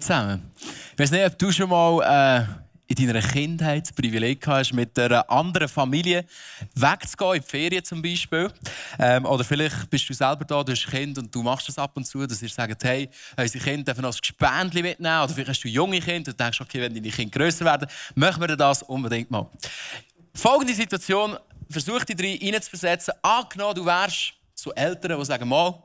Zusammen. Ich weiß nicht, ob du schon mal äh, in deiner Kindheit das Privileg hast, mit einer anderen Familie wegzugehen, in die Ferien zum Beispiel. Ähm, oder vielleicht bist du selber da, du hast ein Kind und du machst das ab und zu, dass ihr sagt, hey, unsere Kinder dürfen noch ein Gespendli mitnehmen. Oder vielleicht hast du junge Kinder und denkst, okay, wenn deine Kinder grösser werden, machen wir das unbedingt mal. Folgende Situation, versuch dich rein zu. Angenommen, du wärst so Eltern, die sagen, mal,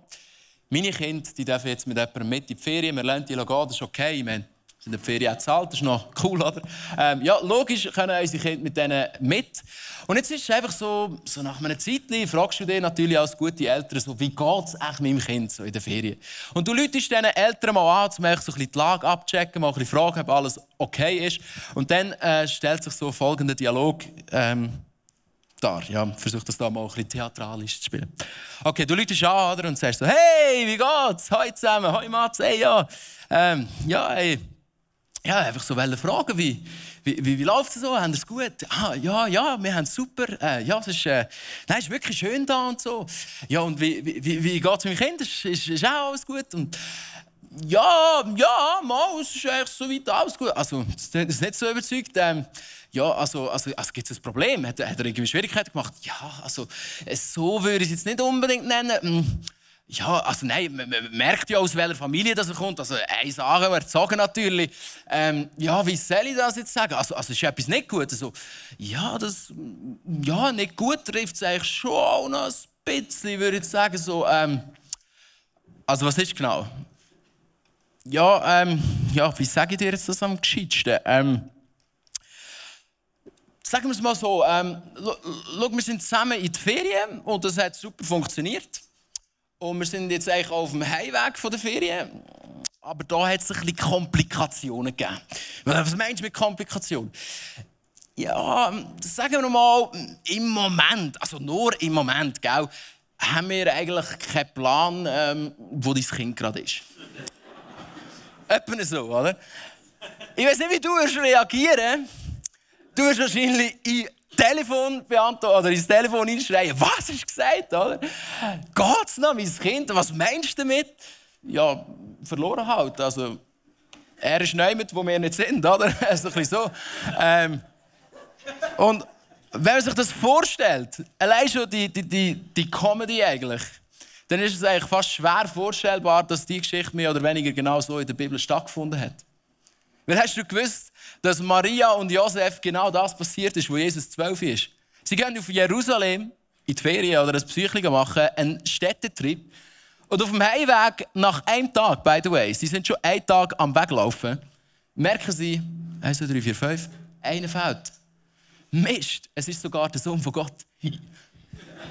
meine Kinder die dürfen jetzt mit jemandem mit in die Ferien, wir lernen die gehen, das ist okay. Meine, sind die Ferien auch gezahlt, das ist noch cool, oder? Ähm, ja, logisch können unsere Kinder mit denen mit. Und jetzt ist es einfach so, so nach einer Zeit fragst du dir natürlich als gute Eltern, so, wie geht es echt meinem Kind so in der Ferien? Und du läutest diesen Eltern mal an, um so die Lage abchecken, mal ein bisschen fragen, ob alles okay ist. Und dann äh, stellt sich so folgender Dialog ähm, dar. Ja, versuch das da mal ein bisschen theatralisch zu spielen. Okay, du läutest an oder, und sagst so, hey, wie geht's? Hoi zusammen, hoi Mats, hey, ja. Ähm, ja, hey. Ja, einfach so fragen, wie, wie, wie, wie läuft es so? Haben es gut? Ah, ja, ja, wir haben es super. Äh, ja, es ist, äh, nein, es ist wirklich schön da und so. Ja, und wie, wie, wie geht es meinem Kind? Ist, ist, ist auch alles gut? Und, ja, ja, mal, es ist eigentlich so weit alles gut. Also, das ist nicht so überzeugt. Ähm, ja, also, also, also gibt es ein Problem? Hat, hat er irgendwie Schwierigkeiten gemacht? Ja, also, so würde ich es jetzt nicht unbedingt nennen. Hm, ja, also nein, man, man merkt ja, aus welcher Familie das er kommt. Also, ein Sagen, erzogen natürlich. Ähm, ja, wie soll ich das jetzt sagen? Also, also ist etwas nicht gut? Also, ja, das, ja, nicht gut trifft es eigentlich schon auch noch ein bisschen, würde ich sagen. So, ähm, also, was ist genau? Ja, ähm, ja, wie sage ich dir jetzt das am gescheitsten? Ähm, sagen wir es mal so, ähm, wir sind zusammen in die Ferien und das hat super funktioniert. Und wir sind jetzt eigentlich auf dem Heimweg von der Ferien. Aber da hat es ein bisschen Komplikationen gegeben. Was meinst du mit Komplikationen? Ja, sagen wir mal, im Moment, also nur im Moment, gell, haben wir eigentlich keinen Plan, ähm, wo dein Kind gerade ist. Etwa so, oder? Ich weiß nicht, wie du reagieren Du wirst wahrscheinlich in Telefon beantworten oder ins Telefon einschreien. Was du gesagt, oder? Geht's noch, mein Kind? Was meinst du damit? Ja, verloren halt. Also, er ist niemand, wo wir nicht sind, oder? so ein so. Ähm, und wenn man sich das vorstellt, allein schon die, die, die, die Comedy eigentlich, dann ist es eigentlich fast schwer vorstellbar, dass die Geschichte mehr oder weniger genau so in der Bibel stattgefunden hat. Weil hast du gewusst, dass Maria und Josef genau das passiert ist, wo Jesus zwölf ist? Sie gehen auf Jerusalem in die Ferien oder ein Psychling machen, einen Städtetrip. Und auf dem Heimweg nach einem Tag, by the way, sie sind schon einen Tag am Weglaufen, merken sie, 1, 2, 3, 4, 5, einer fällt. Mist, es ist sogar der Sohn von Gott.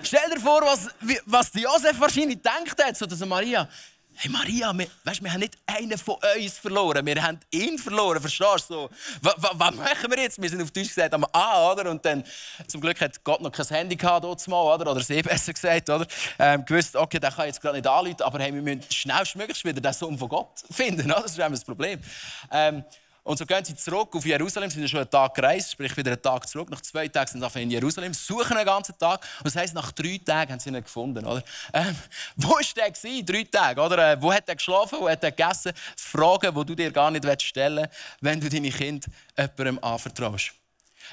Stell dir vor, was, was Josef wahrscheinlich denkt hat, so dass Maria, Hey Maria, wir, weißt, wir haben nicht einen von uns verloren, wir haben ihn verloren, verstehst du? So, was, machen wir jetzt? Wir sind auf Deutsch gesagt am A, oder? Und dann, zum Glück hat Gott noch kein Handy gehabt, mal, oder? Oder sie besser gesagt, oder? Ähm, gewusst, okay, der kann jetzt gerade nicht anrufen, aber hey, wir müssen schnellstmöglich wieder den Sohn von Gott finden, oder? Das ist das Problem. Ähm, und so gehen sie zurück auf Jerusalem, sind schon einen Tag gereist, sprich wieder einen Tag zurück. Nach zwei Tagen sind sie in Jerusalem, suchen einen ganzen Tag. Und das heisst, nach drei Tagen haben sie ihn gefunden. Oder? Ähm, wo war der gewesen, drei Tage? Oder? Äh, wo hat er geschlafen? Wo hat er gegessen? Fragen, die du dir gar nicht stellen willst, wenn du deine Kinder jemandem anvertraust.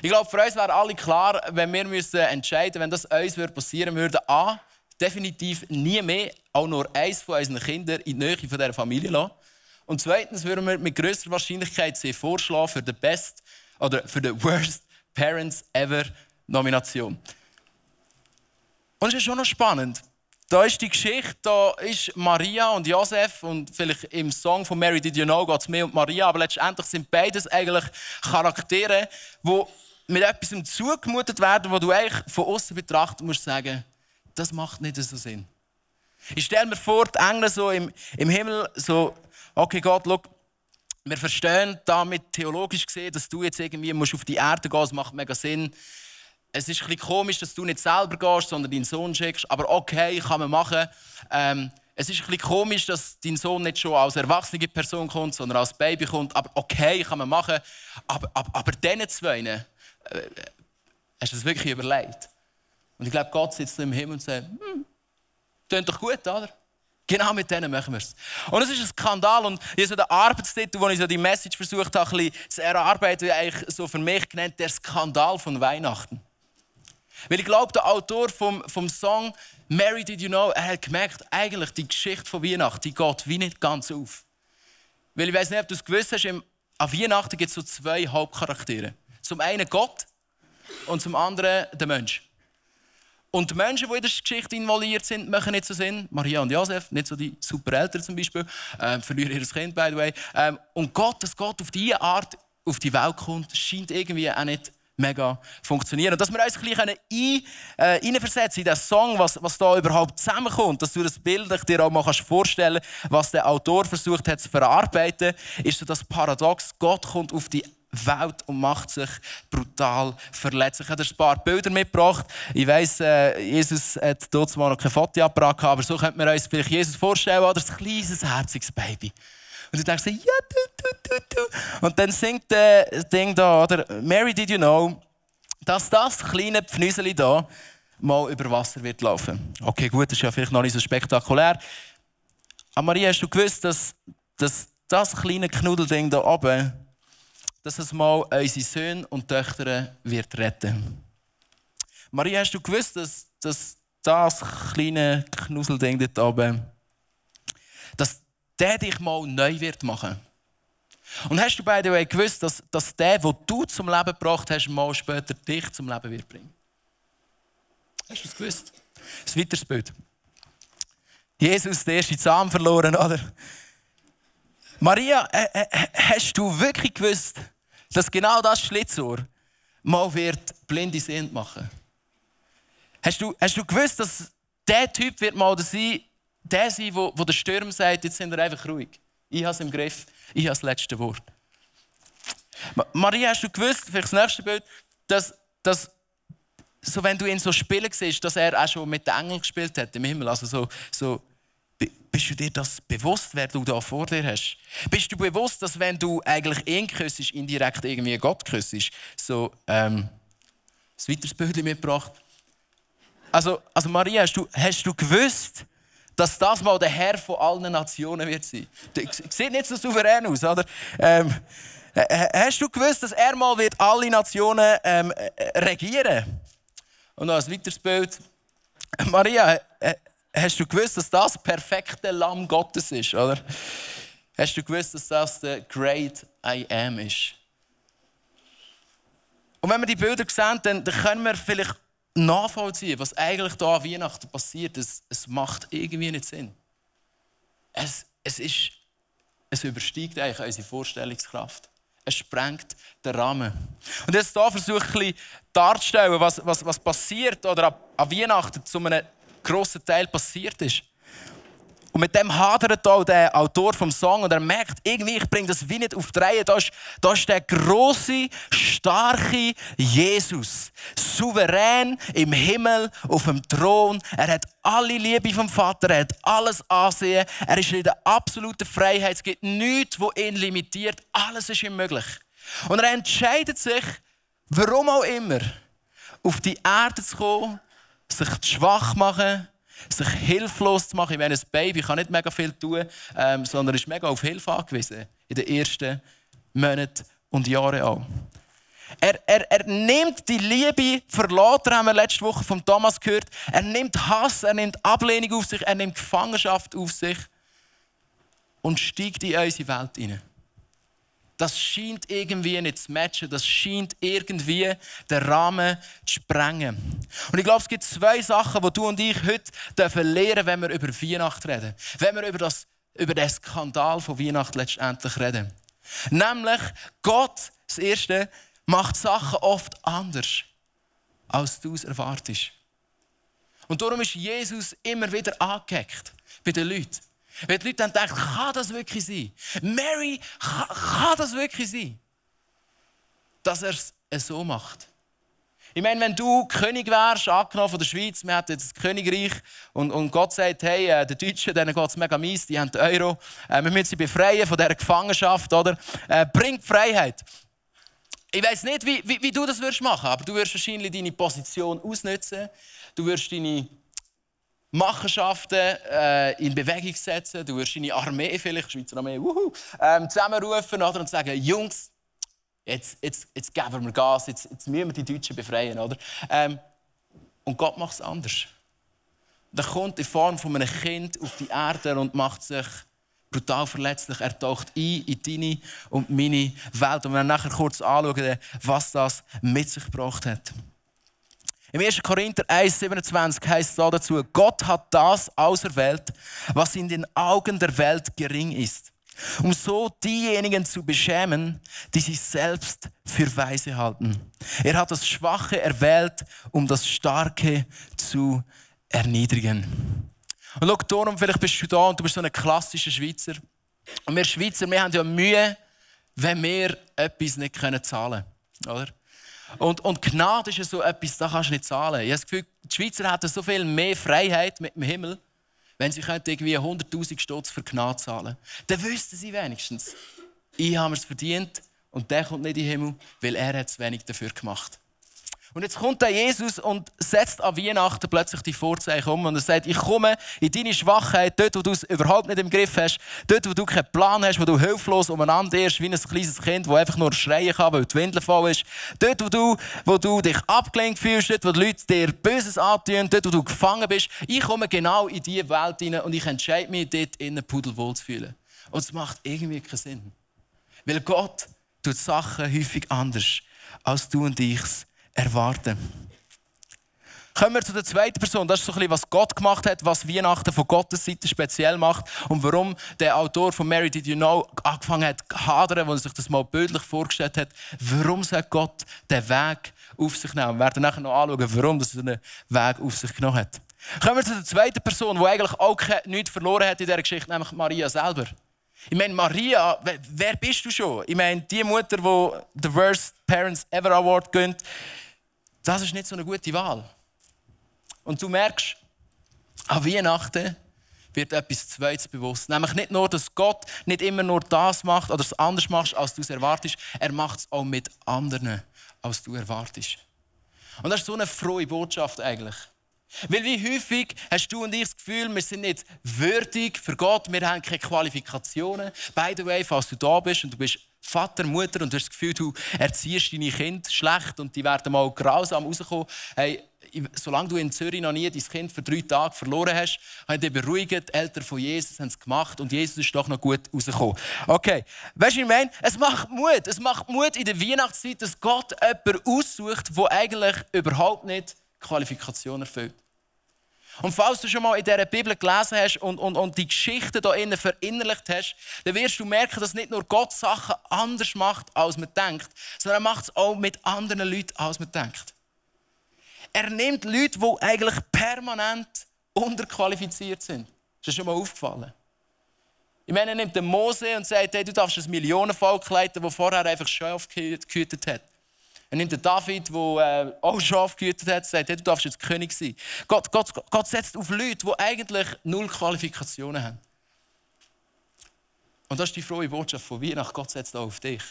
Ich glaube, für uns wäre alle klar, wenn wir müssen entscheiden wenn das uns passieren würde, A, definitiv nie mehr auch nur eins von unseren Kindern in die Nähe dieser Familie lassen. Und zweitens würden wir mit größter Wahrscheinlichkeit sie vorschlagen für die Best oder für die Worst Parents Ever Nomination. Und es ist schon noch spannend. da ist die Geschichte, da ist Maria und Josef und vielleicht im Song von Mary Did You Know geht es mehr um Maria, aber letztendlich sind beides eigentlich Charaktere, die mit etwas zugemutet werden, wo du eigentlich von außen betrachtet musst sagen, das macht nicht so Sinn. Ich stelle mir vor, die Engel so im, im Himmel, so, okay Gott, schau, wir verstehen damit theologisch gesehen, dass du jetzt irgendwie musst auf die Erde gehen musst, das macht mega Sinn es ist ein komisch, dass du nicht selber gehst, sondern deinen Sohn schickst. Aber okay, kann man machen. Ähm, es ist ein komisch, dass dein Sohn nicht schon als erwachsene Person kommt, sondern als Baby kommt. Aber okay, kann man machen. Aber, aber, aber diesen zwei, äh, hast du das wirklich überlegt? Und ich glaube, Gott sitzt im Himmel und sagt, hm, klingt doch gut, oder? Genau mit denen machen wir es. Und es ist ein Skandal. Und ich so den Arbeitstitel, wo ich so die Message versucht habe, ein bisschen zu erarbeiten, eigentlich so für mich genannt, der Skandal von Weihnachten. Weil ich glaube, der Autor vom, vom Song Mary Did You Know, er hat gemerkt, eigentlich die Geschichte von Weihnachten, die geht wie nicht ganz auf. Weil ich weiß nicht, ob du es gewusst hast, an Weihnachten gibt es so zwei Hauptcharaktere. Zum einen Gott und zum anderen der Mensch. Und die Menschen, die in der Geschichte involviert sind, machen nicht so Sinn. Maria und Josef, nicht so die super Eltern zum Beispiel, äh, verlieren ihr Kind, by the way. Ähm, und Gott, dass Gott auf diese Art auf die Welt kommt, scheint irgendwie auch nicht mega funktionieren. Und dass wir uns ein bisschen ein, äh, in den Song, was, was da überhaupt zusammenkommt, dass du das Bild dir auch mal vorstellen kannst, was der Autor versucht hat zu verarbeiten, ist so das Paradox, Gott kommt auf die Welt und macht sich brutal verletzlich. Ich habe ein paar Bilder mitgebracht. Ich weiss, äh, Jesus hat dort mal noch kein Fotoapparat gehabt, aber so könnte man uns vielleicht Jesus vorstellen, oder ein kleines, herziges Baby. Und du denkst, ja, du, du, du, du. Und dann singt das Ding da, oder? Mary, did you know, dass das kleine Pfnüseli da mal über Wasser wird laufen? Okay, gut, das ist ja vielleicht noch nicht so spektakulär. Aber Maria, hast du gewusst, dass, dass das kleine Knuddelding da oben, dass es mal unsere Söhne und Töchter wird retten? Maria, hast du gewusst, dass, dass das kleine Knusselding dort oben, dass der dich mal neu wird machen. Und hast du by the gewusst, dass, dass der, den du zum Leben gebracht hast, mal später dich zum Leben wird bringen? Hast du das gewusst? Das weiteres Bild. Jesus, der erste Zahn verloren, oder? Maria, äh, äh, hast du wirklich gewusst, dass genau das Schlitzohr mal wird blinde Sehend machen? Hast du, hast du gewusst, dass der Typ wird mal sein, der sein, wo, wo der Sturm sagt, jetzt sind wir einfach ruhig. Ich habe es im Griff, ich habe das letzte Wort. Maria, hast du gewusst, vielleicht das nächste Bild, dass, dass so, wenn du ihn so spielen siehst, dass er auch schon mit den Engeln gespielt hat im Himmel. Also so, so, bist du dir das bewusst, wer du da vor dir hast? Bist du bewusst, dass wenn du eigentlich ihn küssest, indirekt irgendwie Gott küssest? So, ähm, ein weiteres Bild mitgebracht. Also, also Maria, hast du, hast du gewusst, dass das mal der Herr von allen Nationen wird sein. Sieht nicht so souverän aus, oder? Ähm, hast du gewusst, dass er mal wird alle Nationen ähm, regieren? Und noch ein weiteres Bild. Maria, hast du gewusst, dass das perfekte Lamm Gottes ist, oder? Hast du gewusst, dass das der Great I Am ist? Und wenn wir die Bilder sehen, dann, dann können wir vielleicht nachvollziehen, was eigentlich da an Weihnachten passiert. Es, es macht irgendwie nicht Sinn. Es, es, ist, es übersteigt eigentlich unsere Vorstellungskraft. Es sprengt den Rahmen. Und jetzt hier versuche ich darzustellen, was, was, was passiert oder an Weihnachten zu einem grossen Teil passiert ist. Und mit dem hadert auch der Autor vom Song und er merkt, irgendwie, ich bringe das wie nicht auf die Reihe. Da ist, ist der große, starke Jesus. Souverän im Himmel, auf dem Thron. Er hat alle Liebe vom Vater, er hat alles Ansehen. Er ist in der absoluten Freiheit. Es gibt nichts, wo ihn limitiert. Alles ist ihm möglich. Und er entscheidet sich, warum auch immer, auf die Erde zu kommen, sich schwach machen, sich hilflos zu machen. Ich meine, ein Baby kann nicht mega viel tun, ähm, sondern ist mega auf Hilfe angewiesen. In den ersten Monaten und Jahren auch. Er, er, er nimmt die Liebe verlassen, haben wir letzte Woche von Thomas gehört. Er nimmt Hass, er nimmt Ablehnung auf sich, er nimmt Gefangenschaft auf sich und steigt in unsere Welt hinein. Das scheint irgendwie nicht zu matchen, das scheint irgendwie den Rahmen zu sprengen. Und ich glaube, es gibt zwei Sachen, die du und ich heute dürfen wenn wir über Weihnachten reden. Wenn wir über, das, über den Skandal von Weihnachten letztendlich reden. Nämlich, Gott, das Erste, macht Sachen oft anders, als du es erwartest. Und darum ist Jesus immer wieder angehackt bei den Leuten. Weil die Leute dann denken, kann das wirklich sein? Mary, kann, das wirklich sein? Dass er es so macht. Ich meine, wenn du König wärst, angenommen von der Schweiz, wir hätten jetzt das Königreich und, und Gott sagt, hey, äh, den Deutschen, denen geht es mega mies, die haben den Euro, äh, wir müssen sie befreien von dieser Gefangenschaft, oder? Äh, bringt Freiheit. Ich weiß nicht, wie, wie, wie, du das würdest machen, aber du wirst wahrscheinlich deine Position ausnutzen. Du wirst deine Machenschaften äh, in Bewegung setzen. Du wirst deine Armee, vielleicht Schweizer Armee, wuhu, ähm, zusammenrufen oder, und sagen, Jungs, jetzt, jetzt, jetzt geben wir Gas, jetzt, jetzt müssen wir die Deutschen befreien. Oder? Ähm, und Gott macht es anders. Er kommt in Form von einem Kind auf die Erde und macht sich brutal verletzlich. Er taucht ein in deine und meine Welt. Und wir nachher kurz anschauen, was das mit sich gebracht hat. Im 1. Korinther 1,27 heißt es dazu, Gott hat das auserwählt, was in den Augen der Welt gering ist, um so diejenigen zu beschämen, die sich selbst für weise halten. Er hat das Schwache erwählt, um das Starke zu erniedrigen. Und schau, darum, vielleicht bist du da und du bist so ein klassischer Schweizer. Und wir Schweizer, wir haben ja Mühe, wenn wir etwas nicht zahlen können. Oder? Und, und Gnade ist ja so etwas, das kannst du nicht zahlen. Ich habe das Gefühl, die Schweizer hätten so viel mehr Freiheit mit dem Himmel, wenn sie irgendwie 100'000 Stutz für Gnade zahlen Dann wüssten sie wenigstens, ich habe es verdient und der kommt nicht in den Himmel, weil er hat zu wenig dafür gemacht. Und jetzt kommt der Jesus und setzt an Weihnachten plötzlich die Vorzeichen um und er sagt, ich komme in deine Schwachheit, dort, wo du es überhaupt nicht im Griff hast, dort, wo du keinen Plan hast, wo du hilflos umeinander irrst, wie ein kleines Kind, das einfach nur schreien kann, weil die Windel voll ist. Dort, wo du, wo du dich abgelenkt fühlst, dort, wo die Leute dir Böses antun, dort, wo du gefangen bist. Ich komme genau in diese Welt hinein und ich entscheide mich, dort innen pudelwohl zu fühlen. Und es macht irgendwie keinen Sinn. Weil Gott tut Sachen häufig anders, als du und ich es erwarten. Kommen wir zu der zweiten Person. Das ist so ein was Gott gemacht hat, was Weihnachten von Gottes Seite speziell macht und warum der Autor von Mary Did You Know angefangen hat zu hadern, als er sich das mal bildlich vorgestellt hat. Warum soll Gott den Weg auf sich nehmen? Wir werden nachher noch anschauen, warum er den Weg auf sich genommen hat. Kommen wir zu der zweiten Person, die eigentlich auch nichts verloren hat in dieser Geschichte, nämlich Maria selber. Ich meine, Maria, wer bist du schon? Ich meine, die Mutter, die den Worst Parents Ever Award gönnt, das ist nicht so eine gute Wahl. Und du merkst, an Weihnachten wird etwas Zweites bewusst. Nämlich nicht nur, dass Gott nicht immer nur das macht oder es anders macht, als du es erwartest. Er macht es auch mit anderen, als du erwartest. Und das ist so eine frohe Botschaft eigentlich. Weil wie häufig hast du und ich das Gefühl, wir sind nicht würdig für Gott, wir haben keine Qualifikationen. By the way, falls du da bist und du bist Vater, Mutter und du hast das Gefühl, du erziehst deine Kinder schlecht und die werden mal grausam rauskommen. Hey, solange du in Zürich noch nie dein Kind für drei Tage verloren hast, haben dich beruhigt, die Eltern von Jesus haben es gemacht und Jesus ist doch noch gut rausgekommen. Okay, weißt du, ich meine, es macht Mut. Es macht Mut in der Weihnachtszeit, dass Gott jemanden aussucht, der eigentlich überhaupt nicht Qualifikationen erfüllt. Und falls du schon mal in dieser Bibel gelesen hast und, und, und die Geschichte da innen verinnerlicht hast, dann wirst du merken, dass nicht nur Gott Sachen anders macht, als man denkt, sondern er macht es auch mit anderen Leuten, als man denkt. Er nimmt Leute, die eigentlich permanent unterqualifiziert sind. Ist das schon mal aufgefallen? Ich meine, er nimmt den Mose und sagt, hey, du darfst ein Millionenvolk leiten, das vorher einfach Schaf gehütet hat. Er nimmt den David, der äh, auch Schaf gehütet hat, und sagt, hey, du darfst jetzt König sein. Gott, Gott, Gott setzt auf Leute, die eigentlich null Qualifikationen haben. Und das ist die frohe Botschaft von Weihnachten. Gott setzt auch auf dich.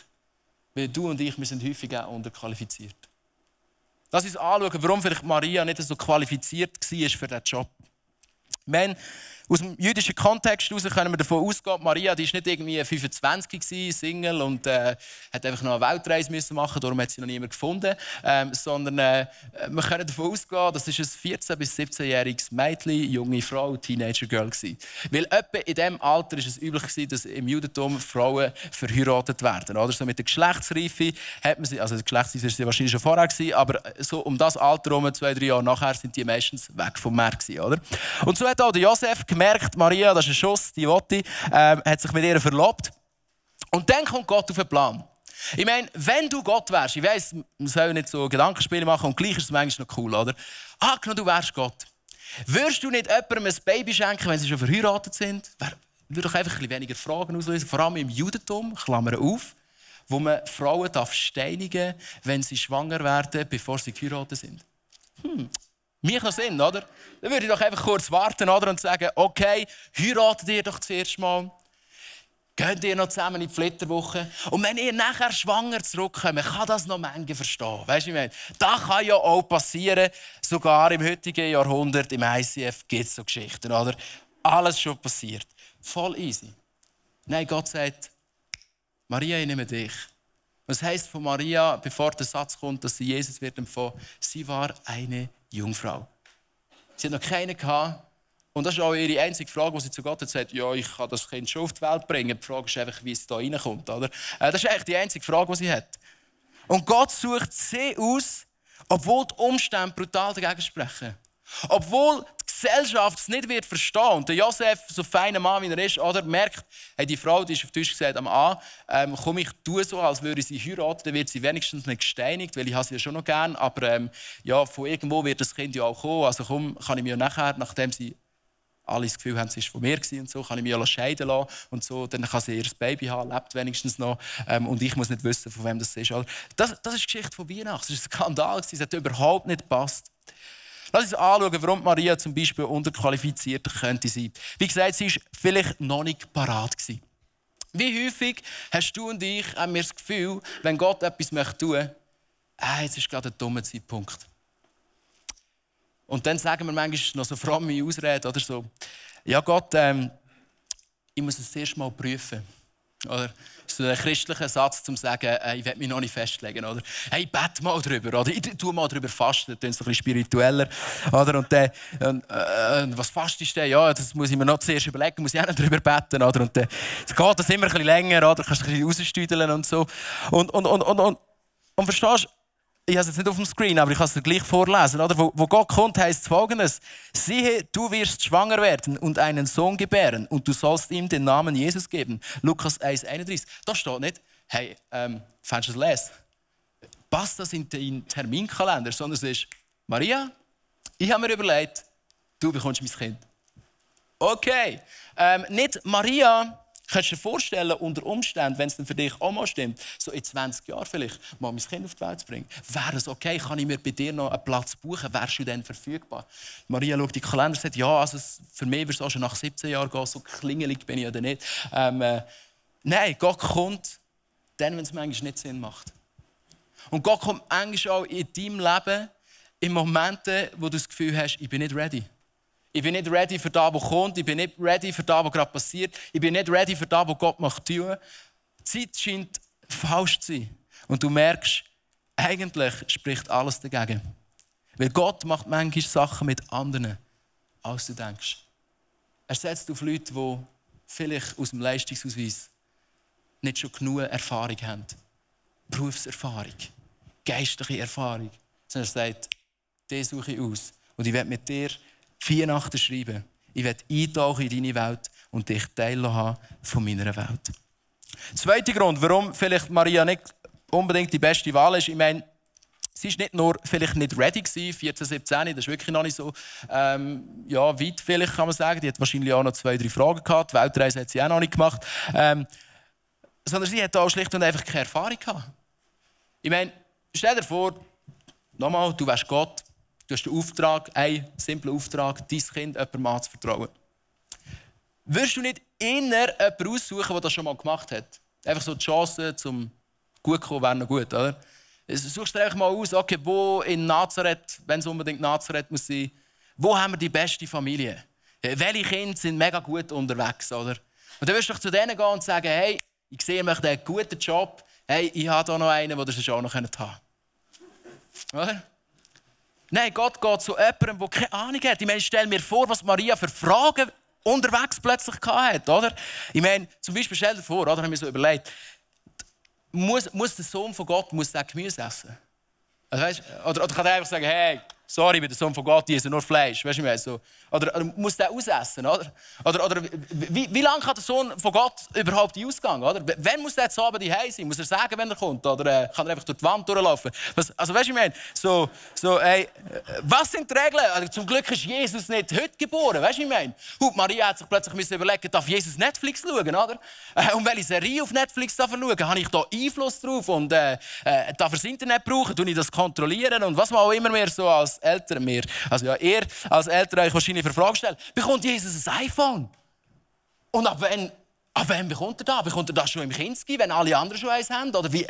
Weil du und ich, wir sind häufig auch unterqualifiziert. Lass uns anschauen, warum vielleicht Maria nicht so qualifiziert war für diesen Job. meine, aus dem jüdischen Kontext heraus können wir davon ausgehen, Maria die ist nicht irgendwie 25 gewesen, Single und äh, hat einfach noch eine Weltreise müssen machen, darum hat sie noch niemand gefunden, ähm, sondern äh, wir können davon ausgehen, das ist ein 14 bis 17-jähriges Mädchen, junge Frau, Teenager Girl gewesen. Weil etwa in diesem Alter ist es üblich gewesen, dass im Judentum Frauen verheiratet werden, oder so mit der Geschlechtsreife hat man sie, also die Geschlechtsreife ist sie wahrscheinlich schon vorher gewesen, aber so um das Alter herum, zwei drei Jahre nachher, sind die meistens weg vom Markt gewesen, oder? Und so hat auch der Josef gemerkt, Maria, das ist ein Schuss, die Wotti, ähm, hat sich mit ihr verlobt. Und dann kommt Gott auf den Plan. Ich meine, wenn du Gott wärst, ich weiss, man soll nicht so Gedankenspiele machen und gleich ist es manchmal noch cool, oder? Angenommen, du wärst Gott. Würdest du nicht jemandem ein Baby schenken, wenn sie schon verheiratet sind? Würde doch einfach ein weniger Fragen auslösen, vor allem im Judentum, Klammer auf, wo man Frauen darf steinigen wenn sie schwanger werden, bevor sie geheiratet sind. Hm, mich noch Sinn, oder? Dann würde ich doch einfach kurz warten oder? und sagen, okay, heiratet ihr doch zuerst mal. Geht ihr noch zusammen in die Flitterwoche? Und wenn ihr nachher schwanger zurückkommt, kann das noch Menge verstehen. Weißt du, ich meine, das kann ja auch passieren. Sogar im heutigen Jahrhundert, im ICF, gibt es so Geschichten, oder? Alles schon passiert. Voll easy. Nein, Gott sagt, Maria, ich nehme dich. Was heißt von Maria, bevor der Satz kommt, dass sie Jesus wird empfohlen? Sie war eine Jungfrau. Sie hat noch keine gehabt. Und das ist auch ihre einzige Frage, wo sie zu Gott hat ja, ich kann das Kind schon auf die Welt bringen. Die Frage ist einfach, wie es da reinkommt. Oder? Äh, das ist eigentlich die einzige Frage, die sie hat. Und Gott sucht sie aus, obwohl die Umstände brutal dagegen sprechen. Obwohl Gesellschaft es nicht wird verstehen. Und der Josef, so feiner Mann wie er ist, oder, merkt, hey, die Frau, die ist auf Deutsch gesagt am A, ähm, komm, ich tue so, als würde sie heiraten, dann wird sie wenigstens nicht gesteinigt, weil ich sie ja schon noch gern, aber ähm, ja, von irgendwo wird das Kind ja auch kommen. Also komm, kann ich mir nachher, nachdem sie alle das Gefühl haben, sie ist von mir und so, kann ich mich ja scheiden lassen und so, dann kann sie ihr Baby haben, lebt wenigstens noch ähm, und ich muss nicht wissen, von wem das ist. Das, das ist die Geschichte von Weihnachten, das ist ein Skandal, es hat überhaupt nicht gepasst. Lass uns anschauen, warum Maria zum Beispiel unterqualifiziert könnte sein. Wie gesagt, sie war vielleicht noch nicht parat. Wie häufig hast du und ich haben wir das Gefühl, wenn Gott etwas tun möchte, ah, jetzt ist gerade ein dummer Zeitpunkt. Und dann sagen wir manchmal noch so fromme Ausreden oder so. Ja, Gott, ähm, ich muss es erst mal prüfen. Oder so ein christlicher Satz, um zu sagen, äh, ich will mich noch nicht festlegen. Oder? Hey, bett mal drüber. Oder ich tue mal drüber fasten. Das ist ein bisschen spiritueller. Oder? Und dann, äh, was fastest du? Ja, das muss ich mir noch zuerst überlegen. Muss ich auch noch drüber beten. Oder? Und dann geht das immer ein bisschen länger. Oder? Kannst du ein bisschen rausstüdeln und so. Und, und, und, und, und, und verstehst du? Ich habe es jetzt nicht auf dem Screen, aber ich kann es dir gleich vorlesen. Oder? Wo, wo Gott kommt, heißt es folgendes: Siehe, du wirst schwanger werden und einen Sohn gebären und du sollst ihm den Namen Jesus geben. Lukas 1,31. Da steht nicht, hey, ähm, fändest du es lesen? Passt das in deinen Terminkalender? Sondern es ist, Maria, ich habe mir überlegt, du bekommst mein Kind. Okay. Ähm, nicht Maria, Kannst du dir vorstellen, unter Umständen, wenn es dann für dich auch mal stimmt, so in 20 Jahren vielleicht mal mein Kind auf die Welt zu bringen, wäre es okay, kann ich mir bei dir noch einen Platz buchen, wärst du dann verfügbar? Maria schaut die Kalender und sagt, ja, also für mich wird es auch schon nach 17 Jahren gehen, so klingelig bin ich ja nicht. Ähm, äh, nein, Gott kommt dann, wenn es manchmal nicht Sinn macht. Und Gott kommt manchmal auch in deinem Leben in Momenten, wo du das Gefühl hast, ich bin nicht ready. Ich bin nicht ready für das, was kommt. Ich bin nicht ready für das, was gerade passiert. Ich bin nicht ready für das, was Gott macht. Die Zeit scheint falsch zu sein. Und du merkst, eigentlich spricht alles dagegen. Weil Gott macht manchmal Sachen mit anderen, als du denkst. Er setzt auf Leute, die vielleicht aus dem Leistungsausweis nicht schon genug Erfahrung haben. Berufserfahrung, geistliche Erfahrung. Sondern er sagt, den suche ich aus. Und ich werde mit dir Weihnachten schreiben. Ich werde eintauchen in deine Welt und dich teilhaben von meiner Welt. Zweiter Grund, warum vielleicht Maria nicht unbedingt die beste Wahl ist, ich meine, sie ist nicht nur vielleicht nicht ready gewesen, 14, 17, das ist wirklich noch nicht so ähm, ja, weit vielleicht kann man sagen. Die hat wahrscheinlich auch noch zwei, drei Fragen gehabt. Die Weltreise hat sie auch noch nicht gemacht. Ähm, sondern sie hat auch schlicht und einfach keine Erfahrung gehabt. Ich meine, stell dir vor, nochmal, du wärst Gott, Du hast den Auftrag, einen simplen Auftrag, dein Kind jemandem anzuvertrauen. Wirst du nicht inner jemanden aussuchen, der das schon mal gemacht hat? Einfach so die Chance zum gut kommen wäre noch gut, oder? Suchst du einfach mal aus, okay, wo in Nazareth, wenn es unbedingt Nazareth muss sein, wo haben wir die beste Familie? Welche Kinder sind mega gut unterwegs, oder? Und dann wirst du doch zu denen gehen und sagen, hey, ich sehe, ihr macht einen guten Job. Hey, ich habe hier noch einen, den ihr auch noch haben könnt. Oder? Nein, Gott geht zu jemandem, der keine Ahnung hat. Ich meine, stell mir vor, was Maria für Fragen unterwegs plötzlich hatte, oder? Ich meine, zum Beispiel stell dir vor, oder, habe mir so überlegt, muss, muss der Sohn von Gott muss Gemüse essen? Also, weißt, oder, oder kann er einfach sagen, hey, sorry, ich bin der Sohn von Gott, ich esse nur Fleisch. Weißt du, ich so. Oder, oder muss der ausessen, oder? Oder, oder wie, wie lange kann der Sohn von Gott überhaupt in Ausgang, oder? Wann muss der jetzt Abend Hause sein? Muss er sagen, wenn er kommt? Oder äh, kann er einfach durch die Wand durchlaufen? Was, also, weißt du, ich meine, so, so, ey, was sind die Regeln? Also, zum Glück ist Jesus nicht heute geboren, weißt du, ich meine? Und Maria hat sich plötzlich überlegen, darf Jesus Netflix schauen, oder? Äh, und welche Serie auf Netflix darf er schauen? Habe ich da Einfluss drauf? Und äh, äh, darf er das Internet brauchen? Tue ich das kontrollieren? Und was man auch immer mehr so als Eltern mehr, also ja, ihr als Eltern euch wahrscheinlich für Fragen stellen, bekommt Jesus ein iPhone? Und ab wann, ab wann bekommt er das? Bekommt er das schon im Kinski, wenn alle anderen schon eins haben? Oder wie?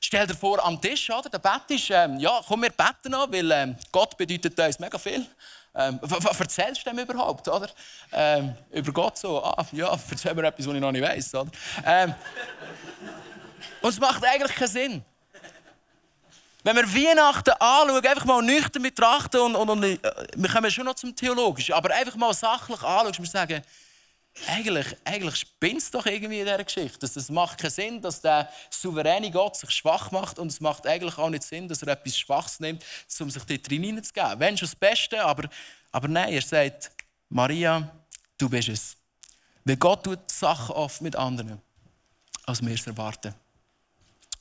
Stell dir vor, am Tisch, oder? Der Bett ist, ähm, ja, komm, wir beten an, weil ähm, Gott bedeutet uns mega viel. Ähm, was erzählst du dem überhaupt, oder? Ähm, über Gott so, ah, ja, erzähl mir etwas, was ich noch nicht weiss, oder? Ähm, und es macht eigentlich keinen Sinn. Wenn wir Weihnachten anschauen, einfach mal nüchtern betrachten und, und, und äh, wir kommen schon noch zum Theologischen, aber einfach mal sachlich anschauen wir sagen, eigentlich, eigentlich es doch irgendwie in dieser Geschichte. Es macht keinen Sinn, dass der souveräne Gott sich schwach macht und es macht eigentlich auch nicht Sinn, dass er etwas Schwaches nimmt, um sich dort hineinzugeben. Wenn schon das Beste, aber, aber nein, er sagt, Maria, du bist es. Weil Gott tut Sachen oft mit anderen, als wir es erwarten.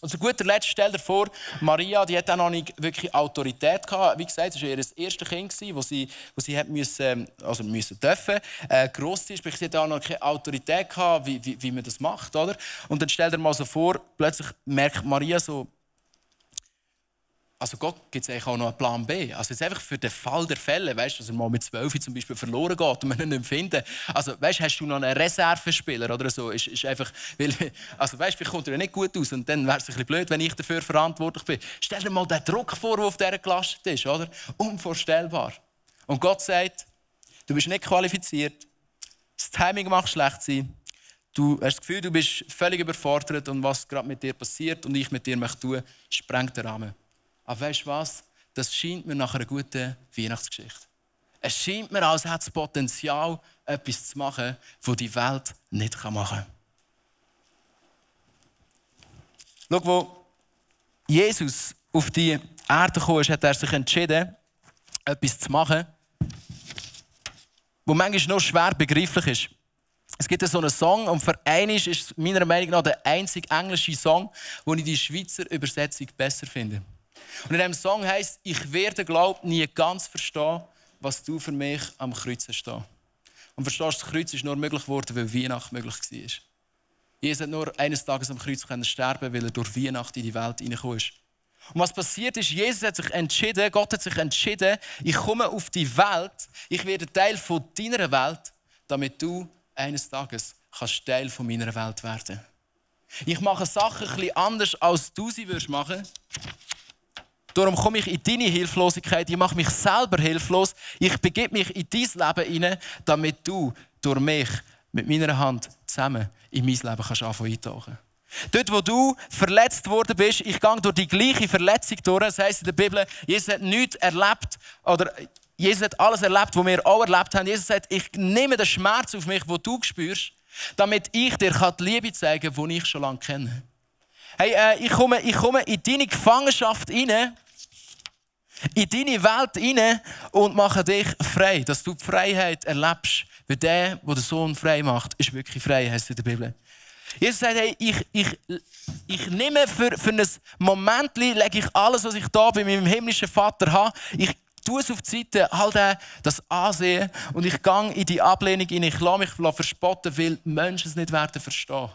Und zu guter Letzt stell dir vor, Maria, die hat auch noch nicht wirklich Autorität gehabt. Wie gesagt, es war ihr erstes Kind, das sie, wo sie hat müssen, also müssen dürfen. Äh, gross ist, sie hat auch noch keine Autorität gehabt, wie, wie, wie man das macht, oder? Und dann stell dir mal so vor, plötzlich merkt Maria so, also Gott gibt es eigentlich auch noch einen Plan B. Also jetzt einfach für den Fall der Fälle, weißt, dass er mal mit 12 zum Beispiel verloren geht und man ihn nicht finden. Also weißt, hast du noch einen Reservespieler oder so? Ist, ist einfach, weil, also weißt, vielleicht kommt er nicht gut aus und dann wäre es ein bisschen blöd, wenn ich dafür verantwortlich bin. Stell dir mal den Druck vor, der auf dieser gelastet ist, oder? Unvorstellbar. Und Gott sagt, du bist nicht qualifiziert, das Timing macht schlecht sein, Du hast das Gefühl, du bist völlig überfordert und was gerade mit dir passiert und ich mit dir möchte tun, sprengt den Rahmen. Aber weißt du was? Das scheint mir nach einer guten Weihnachtsgeschichte. Es scheint mir, als hätte es Potenzial, etwas zu machen, das die Welt nicht machen kann. Schau, wo Jesus auf die Erde kam, hat er sich entschieden, etwas zu machen, was manchmal noch schwer begreiflich ist. Es gibt so einen Song und für einen ist es meiner Meinung nach der einzige englische Song, den ich die Schweizer Übersetzung besser finde. Und in diesem Song heißt ich werde, glaub, nie ganz verstehen, was du für mich am Kreuz hast. Und verstehst, das Kreuz ist nur möglich geworden, weil Weihnachten möglich war. Jesus hat nur eines Tages am Kreuz sterben weil er durch Weihnachten in die Welt hineingekommen ist. Und was passiert ist, Jesus hat sich entschieden, Gott hat sich entschieden, ich komme auf die Welt, ich werde Teil von deiner Welt, damit du eines Tages kannst Teil von meiner Welt werden. Ich mache Sachen bisschen anders, als du sie machen würdest. Darum komme ich in deine Hilflosigkeit, ich mache mich selber hilflos, ich begebe mich in dein Leben hinein, damit du durch mich mit meiner Hand zusammen in mein Leben kannst anfangen eintauchen. Dort, wo du verletzt worden bist, ich gehe durch die gleiche Verletzung durch. Das heisst in der Bibel, Jesus hat nichts erlebt, oder Jesus hat alles erlebt, was wir auch erlebt haben. Jesus sagt, ich nehme den Schmerz auf mich, den du spürst, damit ich dir die Liebe zeigen kann, die ich schon lange kenne. Hey, äh, ich, komme, ich komme in deine Gefangenschaft hinein in deine Welt hinein und mache dich frei, dass du die Freiheit erlebst. Weil der, der den Sohn frei macht, ist wirklich frei, heißt in der Bibel. Jesus sagt, hey, ich, ich, ich nehme für, für ein Moment, lege ich alles, was ich da bei meinem himmlischen Vater habe, ich tue es auf die Seite, all das ansehen und ich gehe in die Ablehnung hinein. Ich lasse mich verspotten, weil Menschen es nicht werden verstehen.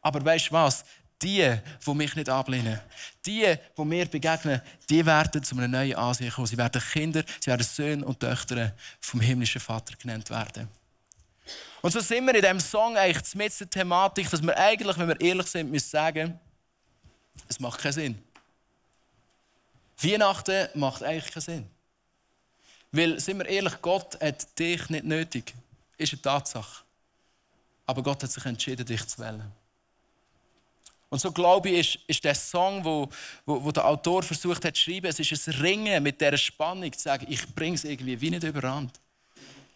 Aber weißt du was? Die, die mich nicht ablehnen, die, die mir begegnen, die werden zu einem neuen Ansehen kommen. Sie werden Kinder, sie werden Söhne und Töchter vom himmlischen Vater genannt werden. Und so sind wir in diesem Song eigentlich mit der Thematik, dass wir eigentlich, wenn wir ehrlich sind, müssen sagen, es macht keinen Sinn. Weihnachten macht eigentlich keinen Sinn. Weil, sind wir ehrlich, Gott hat dich nicht nötig. Ist eine Tatsache. Aber Gott hat sich entschieden, dich zu wählen. Und so glaube ich, ist, ist der Song, wo, wo, wo, der Autor versucht hat zu schreiben, es ist ein Ringen mit dieser Spannung, zu sagen, ich bringe es irgendwie wie nicht überrand.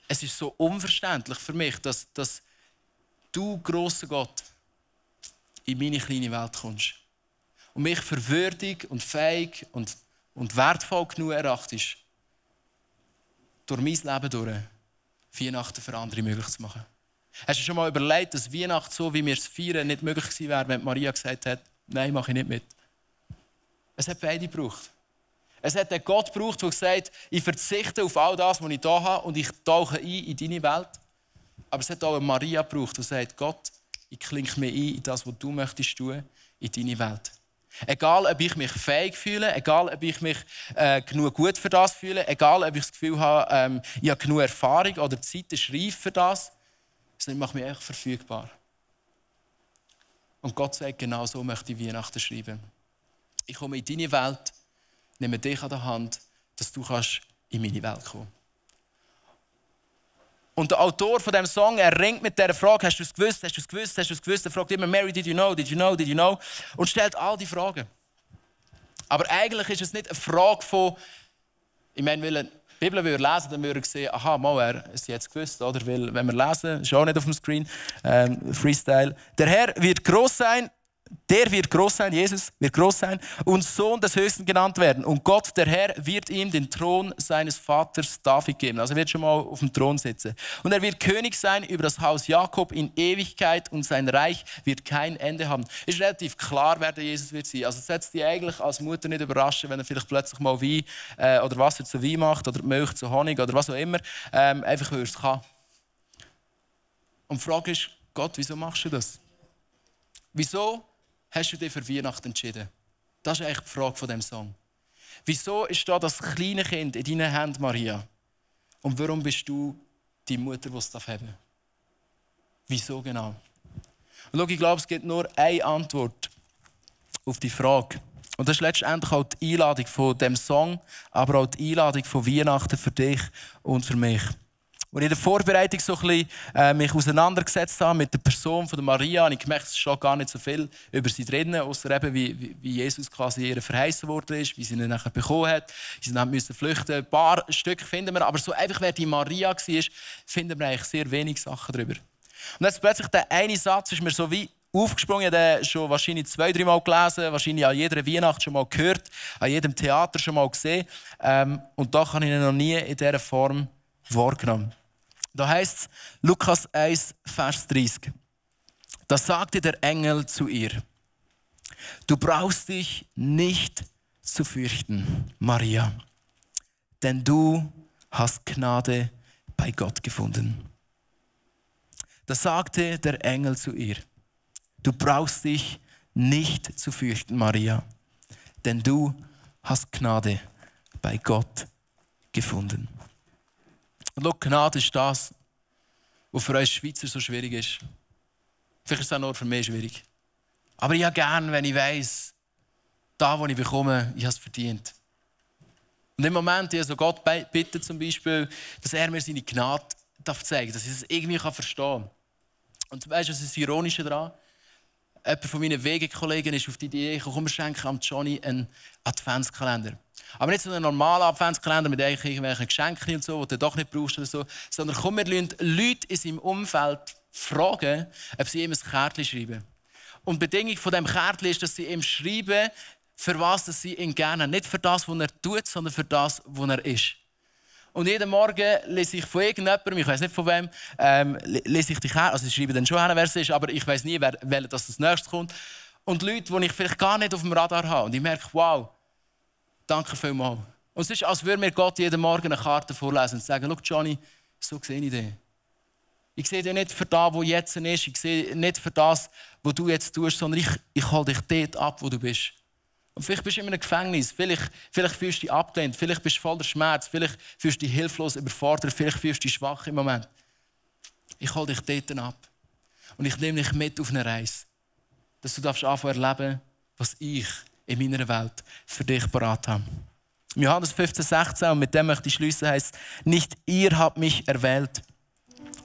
Es ist so unverständlich für mich, dass, dass du, großer Gott, in meine kleine Welt kommst. Und mich für würdig und fähig und, und wertvoll genug erachtest, durch mein Leben durch Weihnachten für andere möglich zu machen. Hast du schon mal überlegt, dass Weihnachten so, wie wir es feiern, nicht möglich gewesen wäre, wenn Maria gesagt hat, nein, mache ich nicht mit. Es hat beide gebraucht. Es hat einen Gott gebraucht, der gesagt ich verzichte auf all das, was ich hier habe und ich tauche ein in deine Welt. Aber es hat auch eine Maria gebraucht, die sagt, Gott, ich klinke mir ein in das, was du möchtest tun, in deine Welt. Egal, ob ich mich fähig fühle, egal, ob ich mich äh, genug gut für das fühle, egal, ob ich das Gefühl habe, ähm, ich habe genug Erfahrung oder die Zeit ist reif für das, sondern ich mache mich echt verfügbar. Und Gott sagt, genau so möchte ich Weihnachten schreiben. Ich komme in deine Welt, nehme dich an der Hand, dass du kannst in meine Welt kommen und der Autor von dem Song, er ringt mit der Frage, hast du es gewusst, hast du es gewusst, hast du es gewusst? Er fragt immer, Mary, did you know, did you know, did you know? Und stellt all die Fragen. Aber eigentlich ist es nicht eine Frage von, ich meine, Bibel lesen dann würden wir sehen, aha, mal, er ist jetzt gewusst, oder? Weil, wenn wir lesen, ist auch nicht auf dem Screen, ähm, Freestyle. Der Herr wird groß sein, der wird groß sein, Jesus wird groß sein und Sohn des Höchsten genannt werden. Und Gott, der Herr, wird ihm den Thron seines Vaters David geben. Also er wird schon mal auf dem Thron sitzen. Und er wird König sein über das Haus Jakob in Ewigkeit und sein Reich wird kein Ende haben. Ist relativ klar, wer der Jesus wird sein. Also setzt dich eigentlich als Mutter nicht überraschen, wenn er vielleicht plötzlich mal Wein äh, oder Wasser zu Wein macht oder Milch zu Honig oder was auch immer. Ähm, einfach weil es kann. Und die Frage ist, Gott, wieso machst du das? Wieso hast du dich für Weihnachten entschieden? Das ist eigentlich die Frage von dem Song. Wieso ist da das kleine Kind in deinen Händen, Maria? Und warum bist du die Mutter, die es haben darf? Wieso genau? Und schau, ich glaube, es gibt nur eine Antwort auf die Frage. Und das ist letztendlich auch die Einladung von dem Song, aber auch die Einladung von Weihnachten für dich und für mich. Als ich in der Vorbereitung so ein bisschen, äh, mich auseinandergesetzt habe mit der Person von Maria, habe ich gemerkt, es steht gar nicht so viel über sie drinnen, außer eben, wie, wie Jesus quasi ihr verheißen worden ist, wie sie ihn nachher bekommen hat. Sie haben müssen flüchten. Ein paar Stücke finden wir, aber so einfach, wer die Maria war, finden wir eigentlich sehr wenig Sachen darüber. Und jetzt plötzlich der eine Satz ist mir so wie aufgesprungen, ich habe den schon wahrscheinlich zwei, drei Mal gelesen, wahrscheinlich an jeder Weihnacht schon mal gehört, an jedem Theater schon mal gesehen. Ähm, und da habe ich ihn noch nie in dieser Form wahrgenommen. Da heißt es, Lukas 1, Vers 30. Da sagte der Engel zu ihr, du brauchst dich nicht zu fürchten, Maria, denn du hast Gnade bei Gott gefunden. Da sagte der Engel zu ihr, du brauchst dich nicht zu fürchten, Maria, denn du hast Gnade bei Gott gefunden. Und schau, Gnade ist das, was für uns Schweizer so schwierig ist. Vielleicht ist es auch nur für mich schwierig. Aber ich habe gerne, wenn ich weiss, da, wo ich bekomme, ich habe es verdient. Und im Moment, ich also Gott bitte zum Beispiel, dass er mir seine Gnade darf zeigen dass ich es irgendwie verstehen kann. Und weißt du, was ist das Ironische daran? Jemand von meinen Wegekollegen ist auf die Idee gekommen, wir schenken am Johnny einen Adventskalender. Aber nicht so einen normalen Adventskalender mit irgendwelchen Geschenken und so, die du doch nicht brauchst oder so, sondern komm, wir lassen Leute in seinem Umfeld fragen, ob sie ihm ein Kärtchen schreiben. Und die Bedingung von dem Kärtchen ist, dass sie ihm schreiben, für was sie ihn gerne Nicht für das, was er tut, sondern für das, was er ist. Und jeden Morgen lese ich von irgendjemandem, ich weiß nicht von wem, ähm, lese ich die Kärtchen, also ich schreibe dann schon hin, wer es ist, aber ich weiß nie, wer, wer das als nächstes kommt. Und Leute, die ich vielleicht gar nicht auf dem Radar habe. Und ich merke, wow, Danke vielmals. Und es ist, als würde mir Gott jeden Morgen eine Karte vorlesen und sagen, schau Johnny, so sehe ich dich. Ich sehe dich nicht für das, was jetzt ist. Ich sehe nicht für das, was du jetzt tust, sondern ich, ich hole dich dort ab, wo du bist. Vielleicht bist du in einem Gefängnis, vielleicht, vielleicht fühlst du dich abgelehnt, vielleicht bist du voller Schmerz, vielleicht fühlst du dich hilflos überfordert, vielleicht fühlst du dich schwach im Moment. Ich hole dich dort ab. Und ich nehme dich mit auf eine Reise, dass du darfst anfangen erleben, was ich in meiner Welt für dich parat haben. Im Johannes 15, 16, und mit dem möchte ich schließen, heißt nicht ihr habt mich erwählt,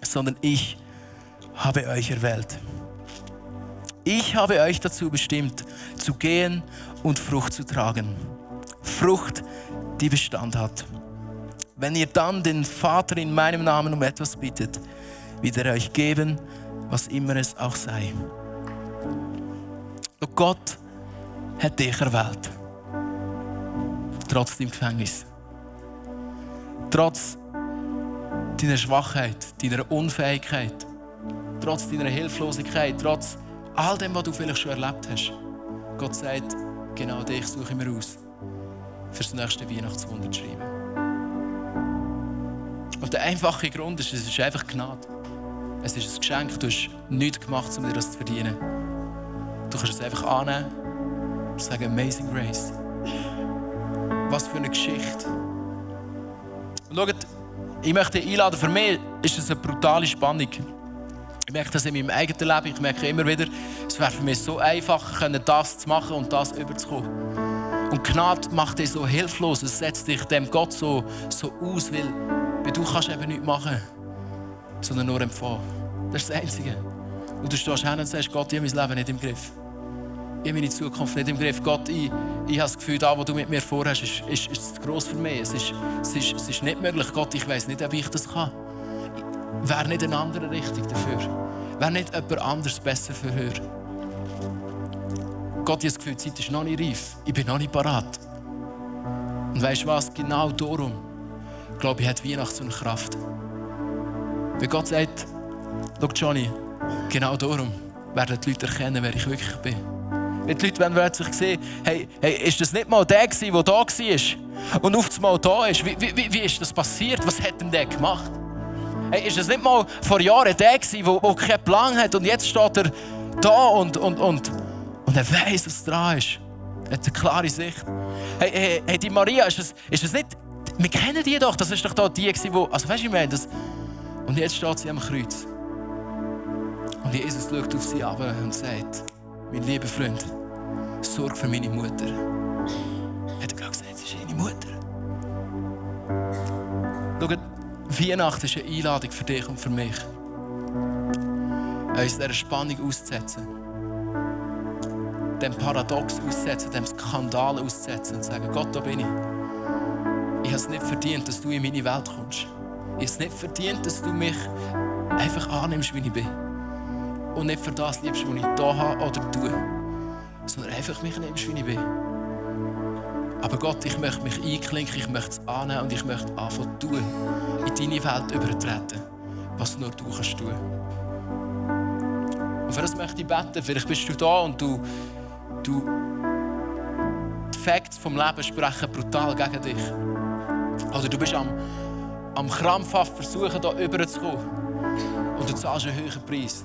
sondern ich habe euch erwählt. Ich habe euch dazu bestimmt, zu gehen und Frucht zu tragen. Frucht, die Bestand hat. Wenn ihr dann den Vater in meinem Namen um etwas bittet, wird er euch geben, was immer es auch sei. Und Gott hat dich erwählt. Trotz deinem Gefängnis. Trotz deiner Schwachheit, deiner Unfähigkeit, trotz deiner Hilflosigkeit, trotz all dem, was du vielleicht schon erlebt hast. Gott sagt, genau dich suche ich mir aus, für das nächste Weihnachtswunder zu schreiben. Und der einfache Grund ist, es ist einfach Gnade. Es ist ein Geschenk, du hast nichts gemacht, um dir das zu verdienen. Du kannst es einfach annehmen und sagen, Amazing Grace. Was für eine Geschichte. Und schaut, ich möchte einladen, für mich ist es eine brutale Spannung. Ich merke das in meinem eigenen Leben. Ich merke immer wieder, es wäre für mich so einfach, das zu machen und das überzukommen. Und Gnade macht dich so hilflos. Es setzt dich dem Gott so, so aus, weil, du kannst eben nichts machen, sondern nur empfangen. Das ist das Einzige. Und du stehst hin und sagst, Gott, ich habe mein Leben nicht im Griff. Ich habe meine Zukunft nicht im Griff. Gott, ich, ich habe das Gefühl, da, was du mit mir vorhast, ist, ist, ist zu gross für mich. Es ist, es, ist, es ist nicht möglich. Gott, ich weiß nicht, ob ich das kann. Wäre nicht eine andere Richtung dafür? Wäre nicht jemand anderes besser für? Gott, ich habe das Gefühl, die Zeit ist noch nicht reif. Ich bin noch nicht parat. Und weißt du was? Genau darum, glaube ich, hat Weihnachten so eine Kraft. Wenn Gott sagt, schau Johnny, genau darum werden die Leute erkennen, wer ich wirklich bin. Wenn die Leute werden sich sehen, hey, hey, ist das nicht mal der der da war und auf einmal da ist? Wie, wie, wie ist das passiert? Was hat denn der gemacht? Hey, ist das nicht mal vor Jahren der der der keinen Plan hat und jetzt steht er da und, und, und, und er weiß, was dran ist. Er hat eine klare Sicht. Hey, hey, hey die Maria, ist das, ist das nicht... Wir kennen die doch, das ist doch da die, die... Also weißt du, ich meine, das... Und jetzt steht sie am Kreuz. Und Jesus schaut auf sie ab und sagt, mein lieber Freund, sorg für meine Mutter. Hat er gerade gesagt, sie ist deine Mutter. Schaut, Weihnachten ist eine Einladung für dich und für mich. Uns dieser Spannung auszusetzen. Dem Paradox auszusetzen, dem Skandal auszusetzen und zu sagen, Gott, da bin ich. Ich habe es nicht verdient, dass du in meine Welt kommst. Ich habe es nicht verdient, dass du mich einfach annimmst, wie ich bin. Und nicht für das liebst, was ich hier habe oder tue, sondern einfach mich nimmst, wie ich bin. Aber Gott, ich möchte mich einklinken, ich möchte es annehmen und ich möchte anfangen tun, in deine Welt übertreten, was nur du kannst tun. Und für das möchte ich beten. Vielleicht bist du da und du, du die Facts vom Leben sprechen brutal gegen dich. Oder du bist am, am krampfhaft versuchen, hier rüberzukommen. Und du zahlst einen höheren Preis.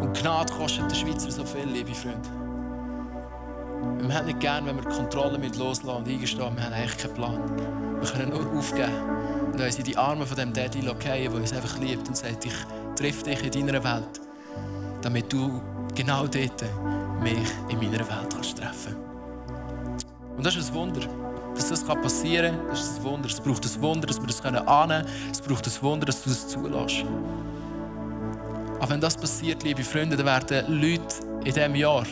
Und Gnade kostet den Schweizer so viel, liebe Freunde. Wir haben nicht gern, wenn wir die Kontrolle loslassen und eingestehen, wir haben eigentlich keinen Plan. Wir können nur aufgeben und uns in die Arme von dem Daddy fallen, der uns einfach liebt und sagt, ich treffe dich in deiner Welt, damit du genau dort mich in meiner Welt kannst treffen Und das ist ein Wunder. Dass das passieren kann, das ist ein Wunder. Es braucht ein Wunder, dass wir das annehmen können. Es braucht ein Wunder, dass du das zulässt. Aber wenn das passiert, liebe Freunde, dann werden Leute in diesem Jahr,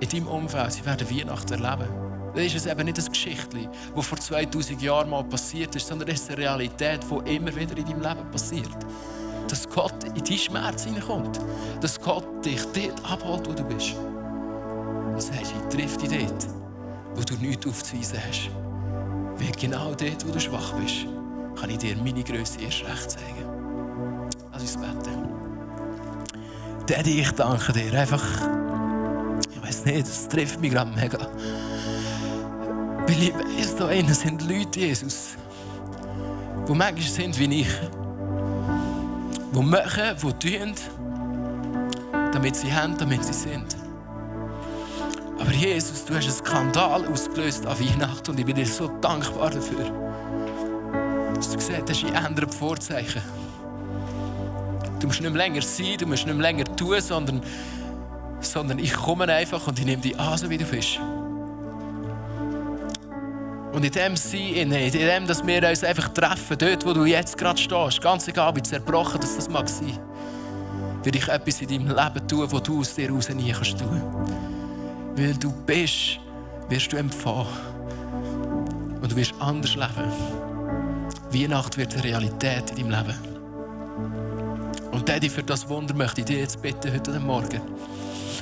in deinem Umfeld, sie werden Weihnachten erleben. Dann ist es eben nicht ein Geschichtchen, das vor 2000 Jahren mal passiert ist, sondern es ist eine Realität, die immer wieder in deinem Leben passiert. Dass Gott in deinen Schmerz hineinkommt. Dass Gott dich dort abholt, wo du bist. Und sagt, ich treffe dich dort, wo du nichts aufzuweisen hast. Weil genau dort, wo du schwach bist, kann ich dir meine Größe erst recht zeigen. Lass uns beten. Daddy, ich danke dir. Einfach, ich weiß nicht, das trifft mich gerade mega. Weil ich weiss, da sind Leute, Jesus, die manchmal sind wie ich. Die machen, die tun, damit sie haben, damit sie sind. Aber Jesus, du hast einen Skandal ausgelöst an Weihnachten und ich bin dir so dankbar dafür. Dass du gesagt hast, ich ändere die Vorzeichen. Du musst nicht mehr länger sein, du musst nicht mehr länger tun, sondern, sondern ich komme einfach und ich nehme dich an, so wie du bist. Und in dem Sein, in dem, dass wir uns einfach treffen, dort, wo du jetzt gerade stehst, ganz egal, wie zerbrochen das mag sein, will ich etwas in deinem Leben tun, was du aus dir raus nie kannst tun. Weil du bist, wirst du empfangen. Und du wirst anders leben. Weihnacht wird Realität in deinem Leben. Und Daddy, für das Wunder möchte ich dir jetzt bitten, heute Morgen.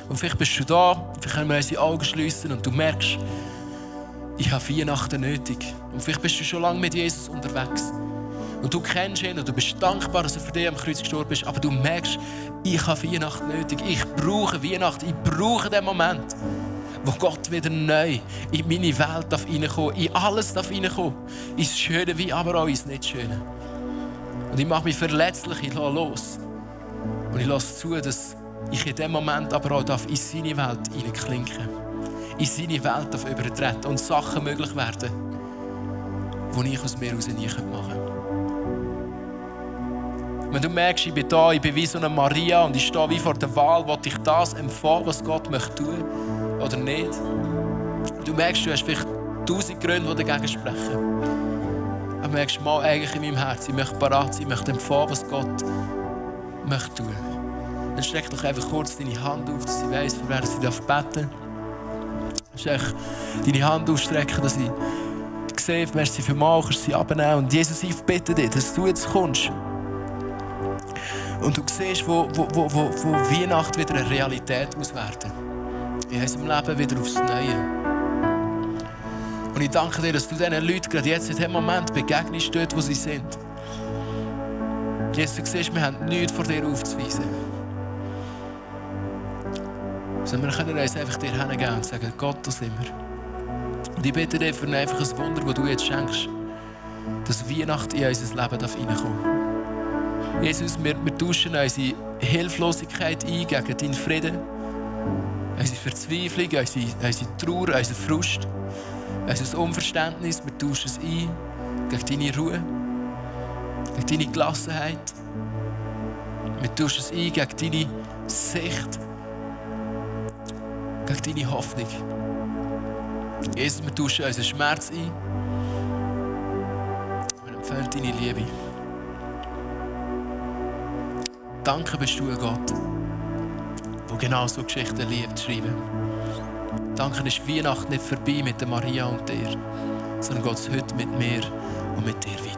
Und vielleicht bist du da, vielleicht können wir unsere Augen schließen und du merkst, ich habe Weihnachten nötig. Und vielleicht bist du schon lange mit Jesus unterwegs. Und du kennst ihn und du bist dankbar, dass er für dich am Kreuz gestorben ist. Aber du merkst, ich habe Weihnachten nötig. Ich brauche Weihnachten. Ich brauche den Moment, wo Gott wieder neu in meine Welt darf reinkommen in alles darf reinkommen Ins Schöne wie aber auch ins Nicht-Schöne. Und ich mache mich verletzlich, ich lasse los. Und ich lasse zu, dass ich in dem Moment aber auch darf in seine Welt hineinklinken darf in seine Welt übertreten und Sachen möglich werden, die ich aus mir heraus nie machen könnte. Wenn du merkst, ich bin da, ich bin wie so eine Maria und ich stehe wie vor der Wahl, will ich das empfangen, was Gott möchte oder nicht? Du merkst, du hast vielleicht tausend Gründe, die dagegen sprechen. Aber du merkst mal eigentlich in meinem Herzen, ich möchte parat sein, ich möchte empfangen, was Gott möchte tun. Dann streck doch einfach kurz deine Hand auf, dass sie weiss, für wer sie beten darf. Musst deine Hand ausstrecken, dass ich sehe, merci für mal, kannst sie abnehmen. Und Jesus, ich bitte dich, dass du jetzt kommst. Und du siehst, wo, wo, wo, wo, wo Weihnachten wieder eine Realität muss werden. In unserem Leben wieder aufs Neue. Und ich danke dir, dass du diesen Leuten gerade jetzt in diesem Moment begegnest, dort, wo sie sind. Jesus, du siehst, wir haben nichts vor dir aufzuweisen sondern wir können uns einfach dir hingeben und sagen, Gott, das sind wir. Und ich bitte dich für ein einfaches Wunder, das du jetzt schenkst, dass Weihnachten in unser Leben reinkommen darf. Jesus, wir, wir tauschen unsere Hilflosigkeit ein gegen deinen Frieden, unsere Verzweiflung, unsere, unsere Trauer, unseren Frust, unser Unverständnis. Wir tauschen es ein gegen deine Ruhe, gegen deine Gelassenheit. Wir tauschen es ein gegen deine Sicht gegen deine Hoffnung. Jesus, wir tauschen unseren Schmerz ein. Wir empfehlen deine Liebe. Danke bist du ein Gott, der genau so Geschichten liebt zu schreiben. Danke ist Weihnachten nicht vorbei mit der Maria und dir, sondern Gott ist heute mit mir und mit dir weiter.